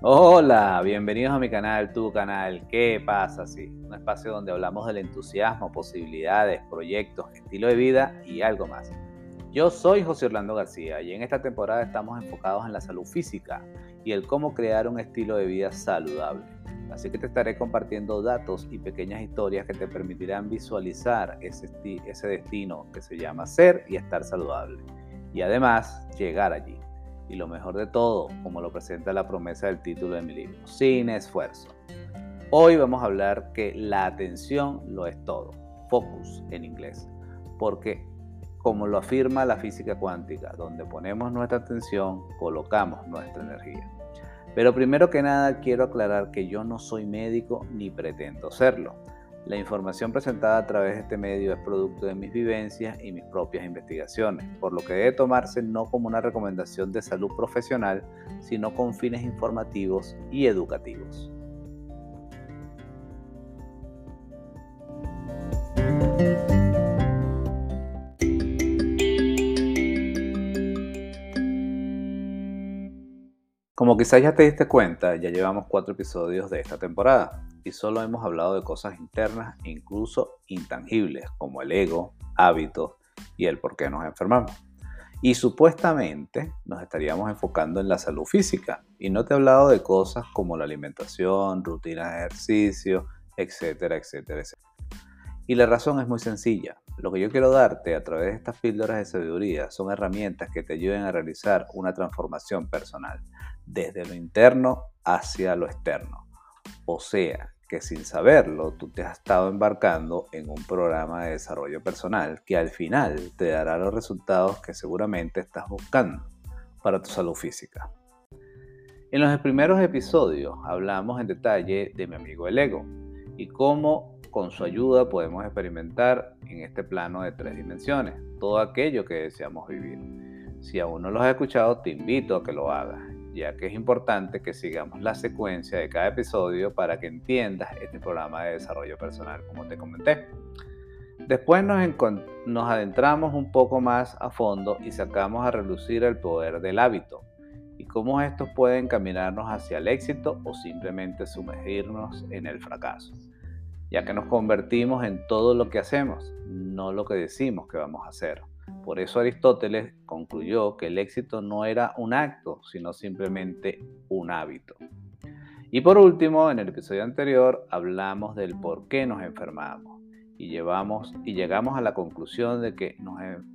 Hola, bienvenidos a mi canal, tu canal, ¿qué pasa? Sí, un espacio donde hablamos del entusiasmo, posibilidades, proyectos, estilo de vida y algo más. Yo soy José Orlando García y en esta temporada estamos enfocados en la salud física y el cómo crear un estilo de vida saludable. Así que te estaré compartiendo datos y pequeñas historias que te permitirán visualizar ese, ese destino que se llama ser y estar saludable. Y además llegar allí y lo mejor de todo, como lo presenta la promesa del título de mi libro, sin esfuerzo. Hoy vamos a hablar que la atención lo es todo, focus en inglés, porque como lo afirma la física cuántica, donde ponemos nuestra atención, colocamos nuestra energía. Pero primero que nada quiero aclarar que yo no soy médico ni pretendo serlo. La información presentada a través de este medio es producto de mis vivencias y mis propias investigaciones, por lo que debe tomarse no como una recomendación de salud profesional, sino con fines informativos y educativos. Como quizás ya te diste cuenta, ya llevamos cuatro episodios de esta temporada solo hemos hablado de cosas internas e incluso intangibles como el ego, hábitos y el por qué nos enfermamos. Y supuestamente nos estaríamos enfocando en la salud física y no te he hablado de cosas como la alimentación, rutinas de ejercicio, etcétera, etcétera, etcétera. Y la razón es muy sencilla. Lo que yo quiero darte a través de estas píldoras de sabiduría son herramientas que te ayuden a realizar una transformación personal, desde lo interno hacia lo externo. O sea, que sin saberlo tú te has estado embarcando en un programa de desarrollo personal que al final te dará los resultados que seguramente estás buscando para tu salud física. En los primeros episodios hablamos en detalle de mi amigo el ego y cómo con su ayuda podemos experimentar en este plano de tres dimensiones todo aquello que deseamos vivir. Si aún no lo has escuchado, te invito a que lo hagas ya que es importante que sigamos la secuencia de cada episodio para que entiendas este programa de desarrollo personal, como te comenté. Después nos, nos adentramos un poco más a fondo y sacamos a relucir el poder del hábito y cómo estos pueden caminarnos hacia el éxito o simplemente sumergirnos en el fracaso, ya que nos convertimos en todo lo que hacemos, no lo que decimos que vamos a hacer. Por eso Aristóteles concluyó que el éxito no era un acto, sino simplemente un hábito. Y por último, en el episodio anterior hablamos del por qué nos enfermamos y, llevamos, y llegamos a la conclusión de que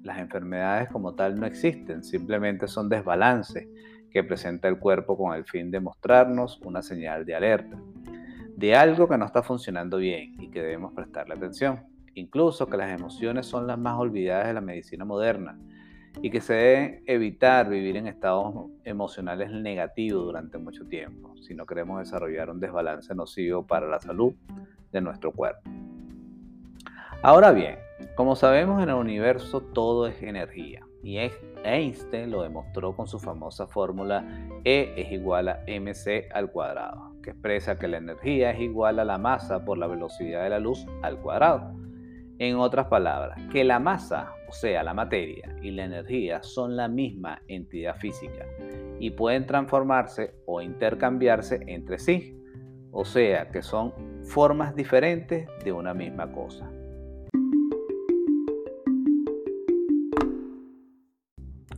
las enfermedades como tal no existen, simplemente son desbalances que presenta el cuerpo con el fin de mostrarnos una señal de alerta, de algo que no está funcionando bien y que debemos prestarle atención incluso que las emociones son las más olvidadas de la medicina moderna y que se debe evitar vivir en estados emocionales negativos durante mucho tiempo si no queremos desarrollar un desbalance nocivo para la salud de nuestro cuerpo. Ahora bien, como sabemos en el universo todo es energía y Einstein lo demostró con su famosa fórmula E es igual a mc al cuadrado, que expresa que la energía es igual a la masa por la velocidad de la luz al cuadrado. En otras palabras, que la masa, o sea, la materia y la energía son la misma entidad física y pueden transformarse o intercambiarse entre sí, o sea, que son formas diferentes de una misma cosa.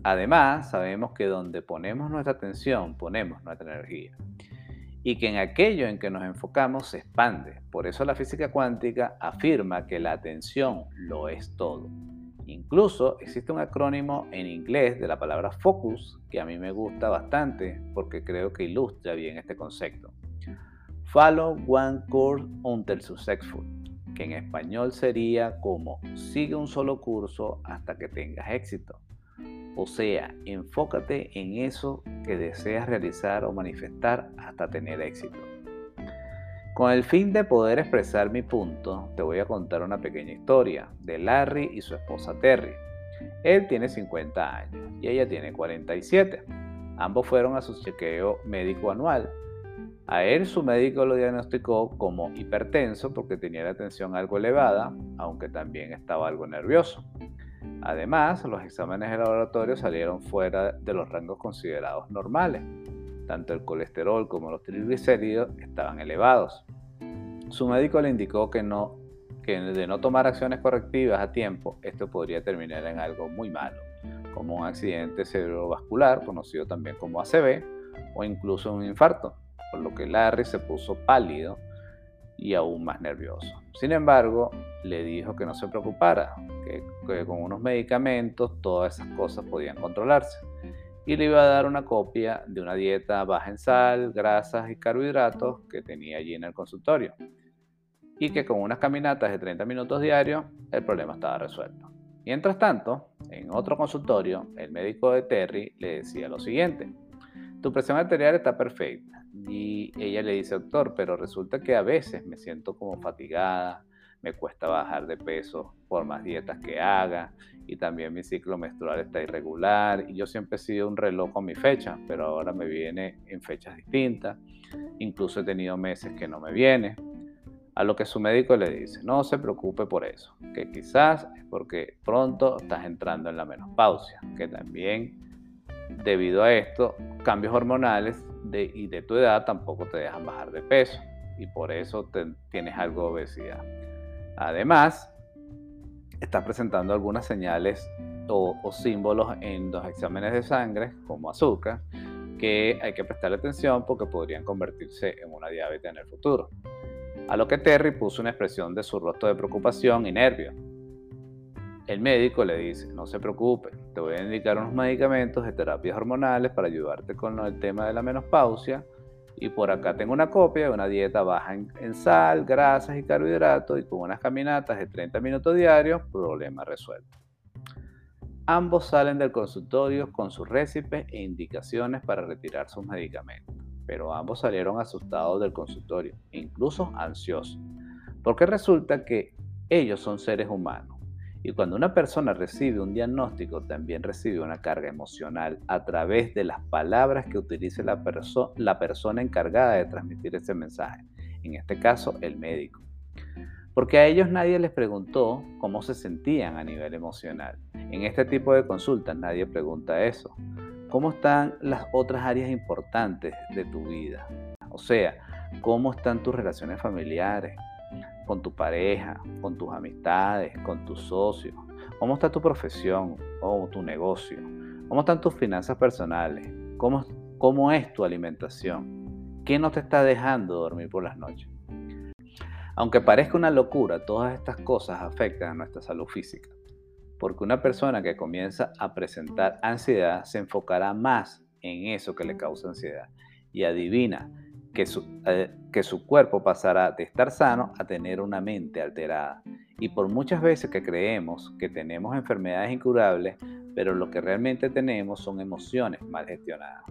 Además, sabemos que donde ponemos nuestra atención, ponemos nuestra energía y que en aquello en que nos enfocamos se expande. Por eso la física cuántica afirma que la atención lo es todo. Incluso existe un acrónimo en inglés de la palabra focus que a mí me gusta bastante porque creo que ilustra bien este concepto. Follow one course until successful, que en español sería como sigue un solo curso hasta que tengas éxito. O sea, enfócate en eso que deseas realizar o manifestar hasta tener éxito. Con el fin de poder expresar mi punto, te voy a contar una pequeña historia de Larry y su esposa Terry. Él tiene 50 años y ella tiene 47. Ambos fueron a su chequeo médico anual. A él su médico lo diagnosticó como hipertenso porque tenía la tensión algo elevada, aunque también estaba algo nervioso. Además, los exámenes de laboratorio salieron fuera de los rangos considerados normales. Tanto el colesterol como los triglicéridos estaban elevados. Su médico le indicó que, no, que de no tomar acciones correctivas a tiempo, esto podría terminar en algo muy malo, como un accidente cerebrovascular, conocido también como ACV, o incluso un infarto, por lo que Larry se puso pálido y aún más nervioso. Sin embargo, le dijo que no se preocupara, que, con unos medicamentos todas esas cosas podían controlarse. Y le iba a dar una copia de una dieta baja en sal, grasas y carbohidratos que tenía allí en el consultorio. Y que con unas caminatas de 30 minutos diarios el problema estaba resuelto. Mientras tanto, en otro consultorio, el médico de Terry le decía lo siguiente. Tu presión arterial está perfecta. Y ella le dice, doctor, pero resulta que a veces me siento como fatigada, me cuesta bajar de peso por más dietas que haga y también mi ciclo menstrual está irregular y yo siempre he sido un reloj con mi fecha, pero ahora me viene en fechas distintas, incluso he tenido meses que no me viene. A lo que su médico le dice, no se preocupe por eso, que quizás es porque pronto estás entrando en la menopausia, que también debido a esto, cambios hormonales y de tu edad tampoco te dejan bajar de peso y por eso tienes algo de obesidad. Además, estás presentando algunas señales o, o, símbolos en los exámenes de sangre, como azúcar, que hay que prestarle atención porque podrían convertirse en una diabetes en el futuro. A lo que Terry puso una expresión de su rostro de preocupación y nervio. El médico le dice, no se preocupe, te voy a indicar unos medicamentos de terapias hormonales para ayudarte con el tema de la menopausia. Y por acá tengo una copia de una dieta baja en, sal, grasas y carbohidratos y con unas caminatas de 30 minutos diarios, problema resuelto. Ambos salen del consultorio con sus récipes e indicaciones para retirar sus medicamentos, pero ambos salieron asustados del consultorio, incluso ansiosos, porque resulta que ellos son seres humanos y cuando una persona recibe un diagnóstico, también recibe una carga emocional a través de las palabras que utilice la, la persona encargada de transmitir ese mensaje, en este caso el médico. Porque a ellos nadie les preguntó cómo se sentían a nivel emocional. En este tipo de consultas nadie pregunta eso. ¿Cómo están las otras áreas importantes de tu vida? O sea, ¿cómo están tus relaciones familiares? Con tu pareja, con tus amistades, con tus socios? ¿Cómo está tu profesión o tu negocio? ¿Cómo están tus finanzas personales? ¿Cómo, cómo es tu alimentación? ¿Qué no te está dejando dormir por las noches? Aunque parezca una locura, todas estas cosas afectan a nuestra salud física, porque una persona que comienza a presentar ansiedad se enfocará más en eso que le causa ansiedad. Y adivina, que su, eh, que su cuerpo pasará de estar sano a tener una mente alterada. Y por muchas veces que creemos que tenemos enfermedades incurables, pero lo que realmente tenemos son emociones mal gestionadas.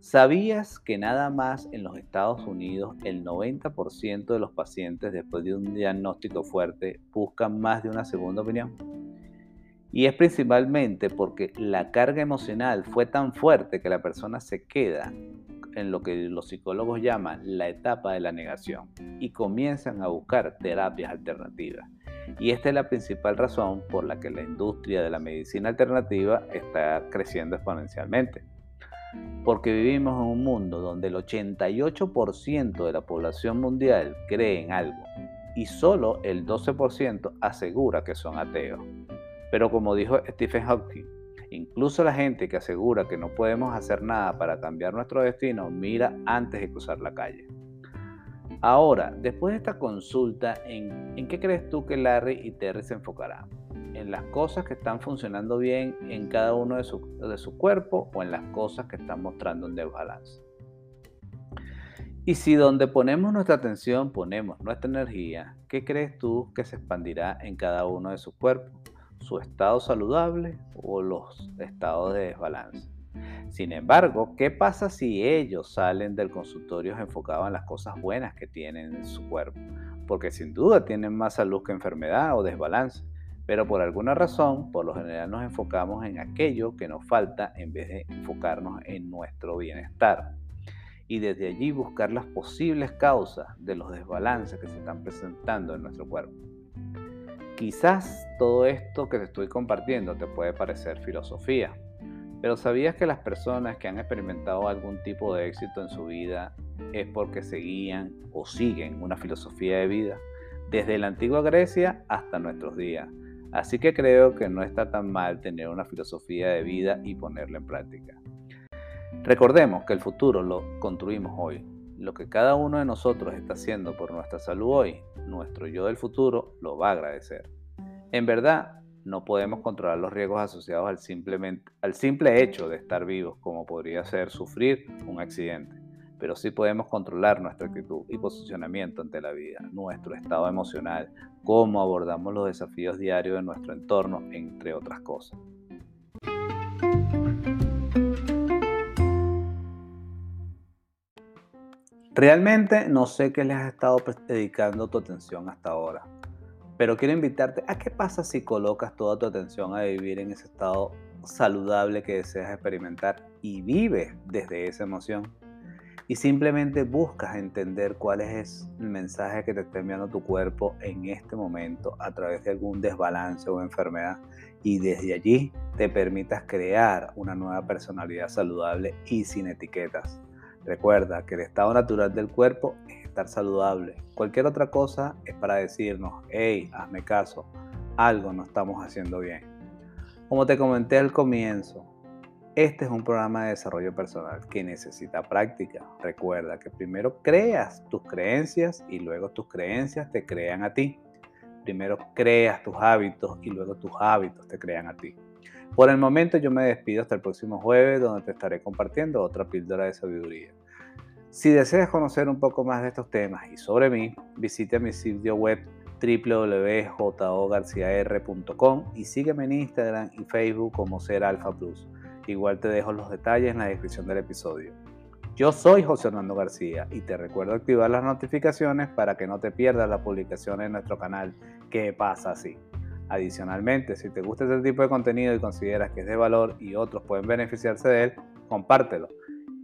¿Sabías que nada más en los Estados Unidos el 90% de los pacientes después de un diagnóstico fuerte buscan más de una segunda opinión? Y es principalmente porque la carga emocional fue tan fuerte que la persona se queda en lo que los psicólogos llaman la etapa de la negación y comienzan a buscar terapias alternativas. Y esta es la principal razón por la que la industria de la medicina alternativa está creciendo exponencialmente. Porque vivimos en un mundo donde el 88% de la población mundial cree en algo y solo el 12% asegura que son ateos. Pero como dijo Stephen Hawking, Incluso la gente que asegura que no podemos hacer nada para cambiar nuestro destino mira antes de cruzar la calle. Ahora, después de esta consulta, ¿en, qué crees tú que Larry y Terry se enfocarán? ¿En las cosas que están funcionando bien en cada uno de su, de su cuerpo o en las cosas que están mostrando un desbalance? Y si donde ponemos nuestra atención ponemos nuestra energía, ¿qué crees tú que se expandirá en cada uno de sus cuerpos? Su estado saludable o los estados de desbalance. Sin embargo, ¿qué pasa si ellos salen del consultorio enfocados en las cosas buenas que tienen en su cuerpo? Porque sin duda tienen más salud que enfermedad o desbalance, pero por alguna razón, por lo general nos enfocamos en aquello que nos falta en vez de enfocarnos en nuestro bienestar. Y desde allí buscar las posibles causas de los desbalances que se están presentando en nuestro cuerpo. Quizás todo esto que te estoy compartiendo te puede parecer filosofía, Pero ¿sabías que las personas que han experimentado algún tipo de éxito en su vida es porque seguían o siguen una filosofía de vida? Desde la antigua Grecia hasta nuestros días. Así que creo que no está tan mal tener una filosofía de vida y ponerla en práctica. Recordemos que el futuro lo construimos hoy. Lo que cada uno de nosotros está haciendo por nuestra salud hoy, nuestro yo del futuro lo va a agradecer. En verdad, no podemos controlar los riesgos asociados al, al simple hecho de estar vivos, como podría ser sufrir un accidente, pero sí podemos controlar nuestra actitud y posicionamiento ante la vida, nuestro estado emocional, cómo abordamos los desafíos diarios de nuestro entorno, entre otras cosas. Realmente no sé qué les has estado dedicando tu atención hasta ahora, pero quiero invitarte a qué pasa si colocas toda tu atención a vivir en ese estado saludable que deseas experimentar y vives desde esa emoción. Y simplemente buscas entender cuál es el mensaje que te está enviando tu cuerpo en este momento a través de algún desbalance o enfermedad. Y desde allí te permitas crear una nueva personalidad saludable y sin etiquetas. Recuerda que el estado natural del cuerpo es estar saludable. Cualquier otra cosa es para decirnos, hey, hazme caso, algo no estamos haciendo bien. Como te comenté al comienzo, este es un programa de desarrollo personal que necesita práctica. Recuerda que primero creas tus creencias y luego tus creencias te crean a ti. Primero creas tus hábitos y luego tus hábitos te crean a ti. Por el momento yo me despido hasta el próximo jueves donde te estaré compartiendo otra píldora de sabiduría. Si deseas conocer un poco más de estos temas y sobre mí, visita mi sitio web www.jogarciar.com y sígueme en Instagram y Facebook como Ser Alfa Plus. Igual te dejo los detalles en la descripción del episodio. Yo soy José Hernando García y te recuerdo activar las notificaciones para que no te pierdas las publicaciones en nuestro canal. ¿Qué pasa así? Adicionalmente, si te gusta este tipo de contenido y consideras que es de valor y otros pueden beneficiarse de él, compártelo.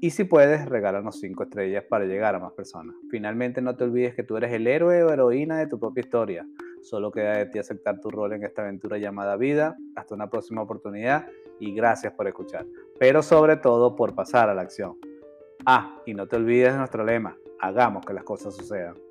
Y si puedes, regálanos 5 estrellas para llegar a más personas. Finalmente, no te olvides que tú eres el héroe o heroína de tu propia historia. Solo queda de ti aceptar tu rol en esta aventura llamada vida. Hasta una próxima oportunidad y gracias por escuchar. Pero sobre todo por pasar a la acción. Ah, y no te olvides de nuestro lema. Hagamos que las cosas sucedan.